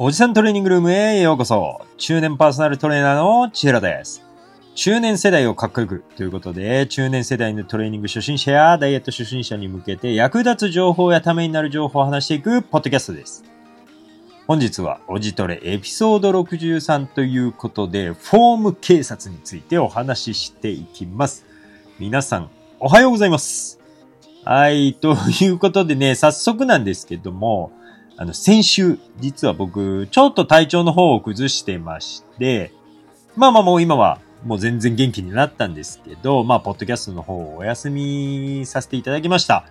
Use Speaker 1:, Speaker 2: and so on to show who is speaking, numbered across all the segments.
Speaker 1: おじさんトレーニングルームへようこそ。中年パーソナルトレーナーの千尋です。中年世代をかっこよくということで、中年世代のトレーニング初心者やダイエット初心者に向けて役立つ情報やためになる情報を話していくポッドキャストです。本日はおじトレエピソード63ということで、フォーム警察についてお話ししていきます。皆さん、おはようございます。はい、ということでね、早速なんですけども、あの、先週、実は僕、ちょっと体調の方を崩してまして、まあまあもう今は、もう全然元気になったんですけど、まあ、ポッドキャストの方をお休みさせていただきました。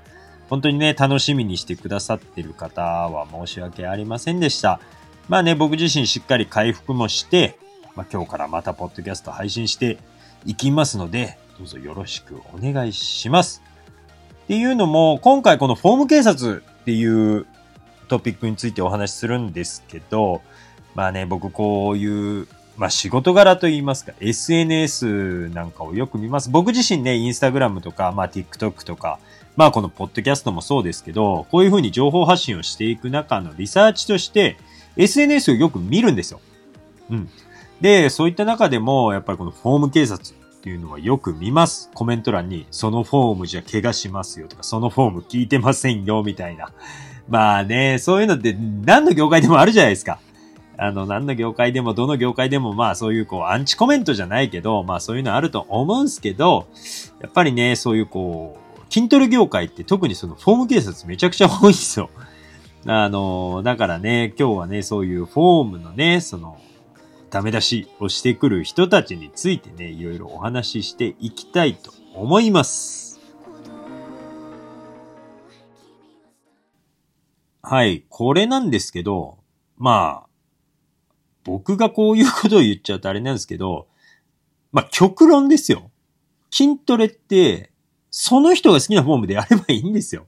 Speaker 1: 本当にね、楽しみにしてくださってる方は申し訳ありませんでした。まあね、僕自身しっかり回復もして、まあ今日からまたポッドキャスト配信していきますので、どうぞよろしくお願いします。っていうのも、今回このフォーム警察っていうトピックについてお話しするんですけど、まあね、僕こういう、まあ仕事柄といいますか、SNS なんかをよく見ます。僕自身ね、インスタグラムとか、まあ TikTok とか、まあこのポッドキャストもそうですけど、こういうふうに情報発信をしていく中のリサーチとして、SNS をよく見るんですよ。うん。で、そういった中でも、やっぱりこのフォーム警察っていうのはよく見ます。コメント欄に、そのフォームじゃ怪我しますよとか、そのフォーム聞いてませんよ、みたいな。まあね、そういうのって何の業界でもあるじゃないですか。あの、何の業界でも、どの業界でも、まあそういうこう、アンチコメントじゃないけど、まあそういうのあると思うんすけど、やっぱりね、そういうこう、筋トレ業界って特にそのフォーム警察めちゃくちゃ多いんですよ。あの、だからね、今日はね、そういうフォームのね、その、ダメ出しをしてくる人たちについてね、いろいろお話ししていきたいと思います。はい、これなんですけど、まあ、僕がこういうことを言っちゃうとあれなんですけど、まあ極論ですよ。筋トレって、その人が好きなフォームでやればいいんですよ。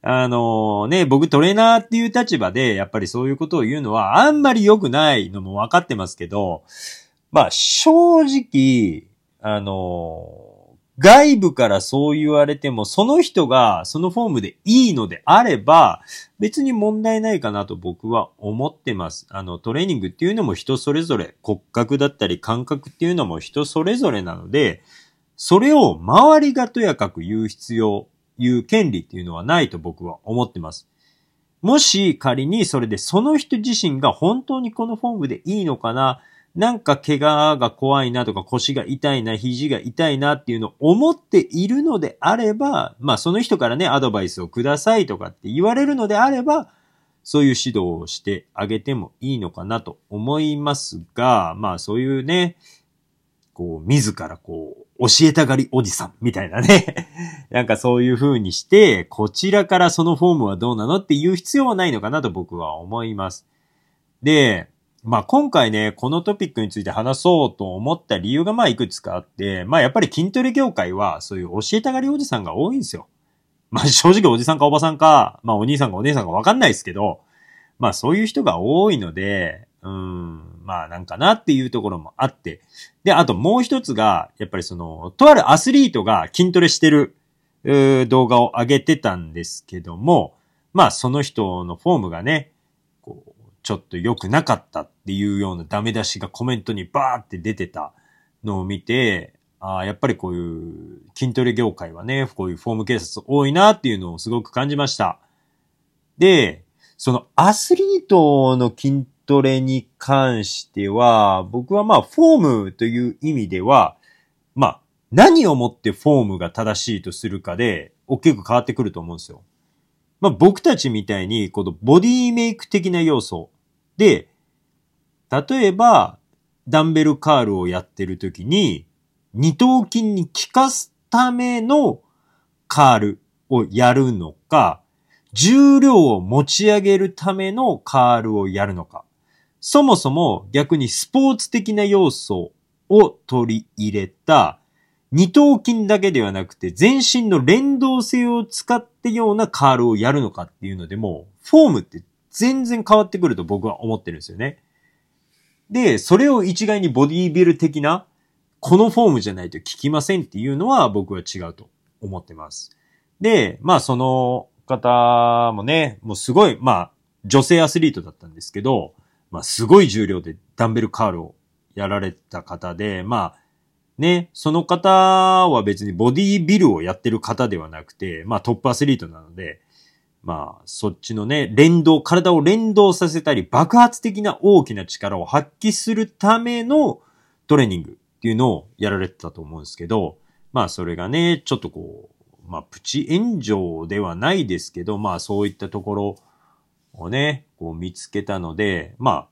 Speaker 1: あのね、僕トレーナーっていう立場で、やっぱりそういうことを言うのは、あんまり良くないのも分かってますけど、まあ、正直、あの外部からそう言われても、その人がそのフォームでいいのであれば、別に問題ないかなと僕は思ってます。あの、トレーニングっていうのも人それぞれ、骨格だったり感覚っていうのも人それぞれなので、それを周りがとやかく言う必要いう権利っていうのはないと僕は思ってます。もし仮にそれでその人自身が本当にこのフォームでいいのかな、なんか怪我が怖いなとか腰が痛いな、肘が痛いなっていうのを思っているのであれば、まあその人からね、アドバイスをくださいとかって言われるのであれば、そういう指導をしてあげてもいいのかなと思いますが、まあそういうね、こう、自らこう、教えたがりおじさんみたいなね なんかそういう風にして、こちらからそのフォームはどうなのって言う必要はないのかなと僕は思います。で、まあ今回ね、このトピックについて話そうと思った理由がまあいくつかあって、まあやっぱり筋トレ業界はそういう教えたがりおじさんが多いんですよ。まあ正直おじさんかおばさんか、まあお兄さんかお姉さんかわかんないですけど、まあそういう人が多いので、うん、まあなんかなっていうところもあって。で、あともう一つが、やっぱりその、とあるアスリートが筋トレしてる、動画を上げてたんですけども、まあその人のフォームがね、ちょっと良くなかったっていうようなダメ出しがコメントにバーって出てたのを見て、あ、やっぱりこういう筋トレ業界はね、こういうフォーム警察多いなっていうのをすごく感じました。で、そのアスリートの筋トレに関しては、僕はまあ、フォームという意味では、まあ、何をもってフォームが正しいとするかで、大きく変わってくると思うんですよ。まあ、僕たちみたいに、このボディメイク的な要素で、例えば、ダンベルカールをやってるときに、二頭筋に効かすためのカールをやるのか、重量を持ち上げるためのカールをやるのか。そもそも逆にスポーツ的な要素を取り入れた二頭筋だけではなくて全身の連動性を使ってようなカールをやるのかっていうのでも、フォームって全然変わってくると僕は思ってるんですよね。で、それを一概にボディービル的な、このフォームじゃないと効きませんっていうのは僕は違うと思ってます。で、まあその方もね、もうすごい、まあ、女性アスリートだったんですけど、まあ、すごい重量でダンベルカールをやられた方で、まあ、ね、その方は別にボディービルをやってる方ではなくて、まあトップアスリートなので、まあそっちのね、連動、体を連動させたり、爆発的な大きな力を発揮するためのトレーニングっていうのをやられてたと思うんですけど、まあそれがね、ちょっとこう、まあプチ炎上ではないですけど、まあそういったところをね、こう見つけたので、まあ、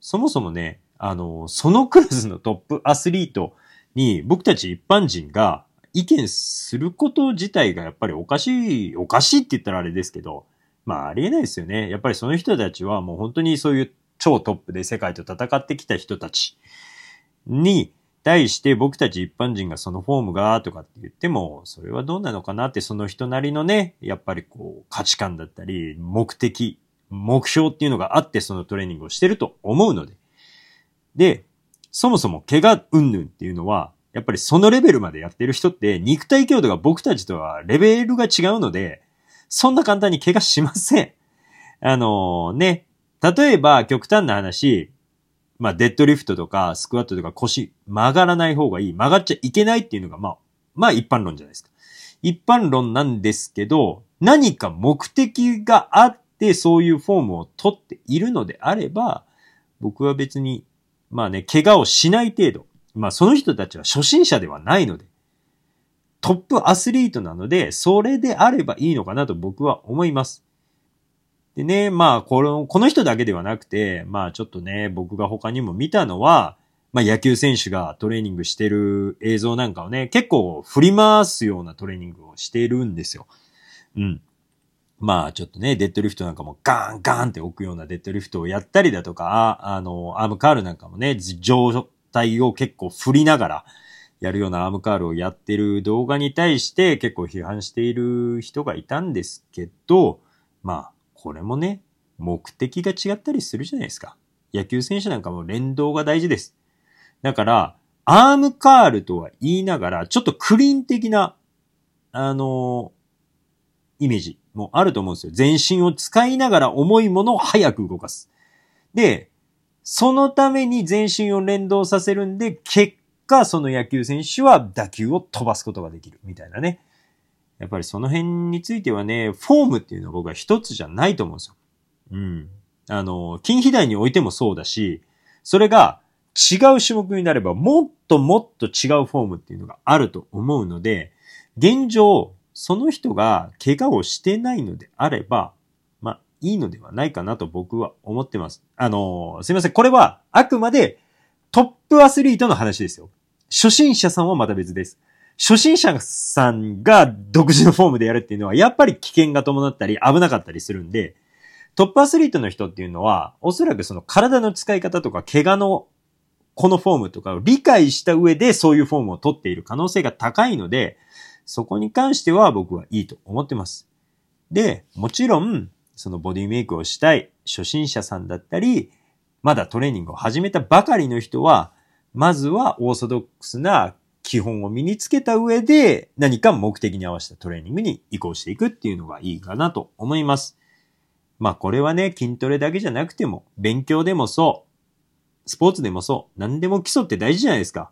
Speaker 1: そもそもね、あの、そのクラスのトップアスリートに僕たち一般人が意見すること自体がやっぱりおかしい、おかしいって言ったらあれですけど、まあありえないですよね。やっぱりその人たちはもう本当にそういう超トップで世界と戦ってきた人たちに対して僕たち一般人がそのフォームがとかって言っても、それはどうなのかなってその人なりのね、やっぱりこう価値観だったり、目的、目標っていうのがあってそのトレーニングをしてると思うので。で、そもそも怪我云々っていうのは、やっぱりそのレベルまでやってる人って肉体強度が僕たちとはレベルが違うので、そんな簡単に怪我しません。あのー、ね、例えば極端な話、まあデッドリフトとかスクワットとか腰曲がらない方がいい。曲がっちゃいけないっていうのがまあ、まあ一般論じゃないですか。一般論なんですけど、何か目的があってそういうフォームを取っているのであれば、僕は別にまあね、怪我をしない程度。まあその人たちは初心者ではないので、トップアスリートなので、それであればいいのかなと僕は思います。でね、まあこの、この人だけではなくて、まあちょっとね、僕が他にも見たのは、まあ野球選手がトレーニングしてる映像なんかをね、結構振り回すようなトレーニングをしてるんですよ。うん。まあちょっとね、デッドリフトなんかもガーンガーンって置くようなデッドリフトをやったりだとか、あの、アームカールなんかもね、状態を結構振りながらやるようなアームカールをやってる動画に対して結構批判している人がいたんですけど、まあ、これもね、目的が違ったりするじゃないですか。野球選手なんかも連動が大事です。だから、アームカールとは言いながら、ちょっとクリーン的な、あのイメージもあると思うんですよ。全身を使いながら重いものを早く動かす。で、そのために全身を連動させるんで、結果、その野球選手は打球を飛ばすことができる。みたいなね。やっぱりその辺についてはね、フォームっていうのは僕は一つじゃないと思うんですよ。うん。あの、近畿大においてもそうだし、それが違う種目になればもっともっと違うフォームっていうのがあると思うので、現状、その人が怪我をしてないのであれば、いいのではないかなと僕は思ってます。あのー、すいません。これは、あくまでトップアスリートの話ですよ。初心者さんはまた別です。初心者さんが独自のフォームでやるっていうのは、やっぱり危険が伴ったり危なかったりするんで、トップアスリートの人っていうのは、おそらくその体の使い方とか怪我のこのフォームとかを理解した上でそういうフォームを取っている可能性が高いので、そこに関しては僕はいいと思ってます。で、もちろん、そのボディメイクをしたい初心者さんだったり、まだトレーニングを始めたばかりの人は、まずはオーソドックスな基本を身につけた上で何か目的に合わせたトレーニングに移行していくっていうのがいいかなと思います。まあこれはね、筋トレだけじゃなくても、勉強でもそう、スポーツでもそう、何でも基礎って大事じゃないですか。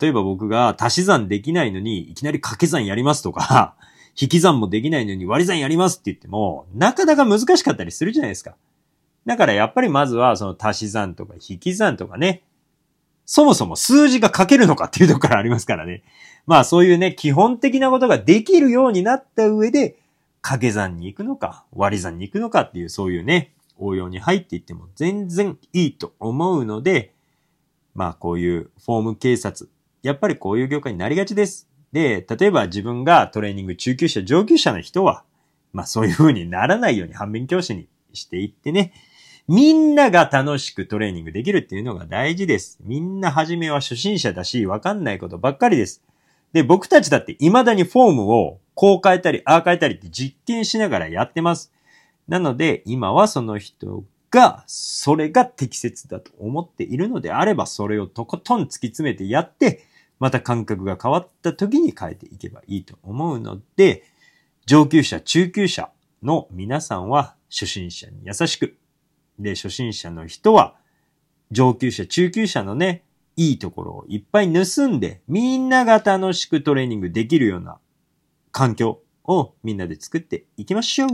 Speaker 1: 例えば僕が足し算できないのに、いきなり掛け算やりますとか、引き算もできないのに割り算やりますって言っても、なかなか難しかったりするじゃないですか。だからやっぱりまずはその足し算とか引き算とかね、そもそも数字が書けるのかっていうところからありますからね。まあそういうね、基本的なことができるようになった上で、掛け算に行くのか、割り算に行くのかっていうそういうね、応用に入っていっても全然いいと思うので、まあこういうフォーム警察、やっぱりこういう業界になりがちです。で、例えば自分がトレーニング中級者、上級者の人は、まあそういう風にならないように反面教師にしていってね、みんなが楽しくトレーニングできるっていうのが大事です。みんな初めは初心者だし、わかんないことばっかりです。で、僕たちだって未だにフォームをこう変えたり、ああ変えたりって実験しながらやってます。なので、今はその人が、それが適切だと思っているのであれば、それをとことん突き詰めてやって、また感覚が変わった時に変えていけばいいと思うので、上級者、中級者の皆さんは、初心者に優しく。で、初心者の人は、上級者、中級者のね、いいところをいっぱい盗んで、みんなが楽しくトレーニングできるような環境をみんなで作っていきましょう。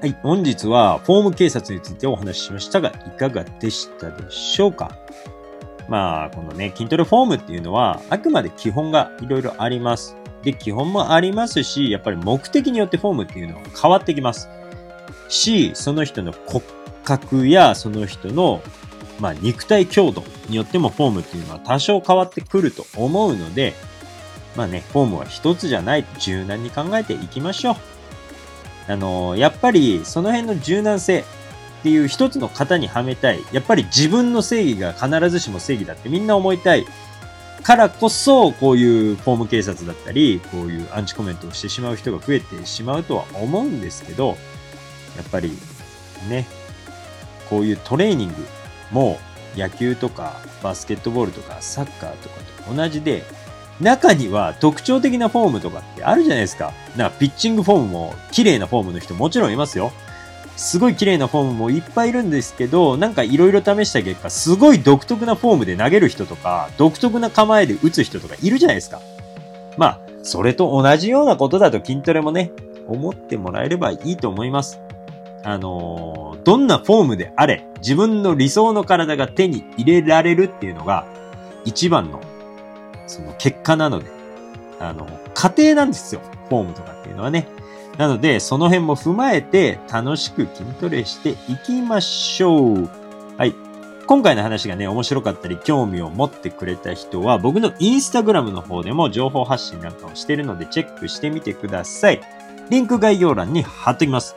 Speaker 1: はい。本日はフォーム警察についてお話ししましたが、いかがでしたでしょうか？まあ、このね、筋トレフォームっていうのは、あくまで基本がいろいろあります。で、基本もありますし、やっぱり目的によってフォームっていうのは変わってきます。し、その人の骨格やその人の、まあ、肉体強度によってもフォームっていうのは多少変わってくると思うので、まあね、フォームは一つじゃない柔軟に考えていきましょう。あのやっぱりその辺の柔軟性っていう一つの型にはめたい。やっぱり自分の正義が必ずしも正義だってみんな思いたい。からこそ、こういうフォーム警察だったり、こういうアンチコメントをしてしまう人が増えてしまうとは思うんですけど、やっぱりね、こういうトレーニングも野球とかバスケットボールとかサッカーとかと同じで、中には特徴的なフォームとかってあるじゃないですか。なかピッチングフォームも綺麗なフォームの人もちろんいますよ。すごい綺麗なフォームもいっぱいいるんですけど、なんか色々試した結果、すごい独特なフォームで投げる人とか、独特な構えで打つ人とかいるじゃないですか。まあ、それと同じようなことだと筋トレもね、思ってもらえればいいと思います。あのー、どんなフォームであれ、自分の理想の体が手に入れられるっていうのが、一番のその結果なので、あの、過程なんですよ。フォームとかっていうのはね。なので、その辺も踏まえて楽しく筋トレしていきましょう。はい。今回の話がね、面白かったり、興味を持ってくれた人は、僕のインスタグラムの方でも情報発信なんかをしてるので、チェックしてみてください。リンク概要欄に貼っときます。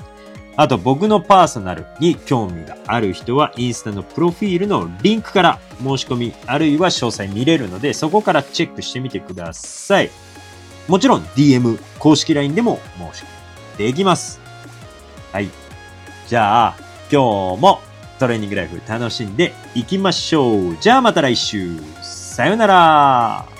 Speaker 1: あと僕のパーソナルに興味がある人はインスタのプロフィールのリンクから申し込みあるいは詳細見れるのでそこからチェックしてみてください。もちろん DM 公式 LINE でも申し込みできます。はい。じゃあ今日もトレーニングライフ楽しんでいきましょう。じゃあまた来週。さよなら。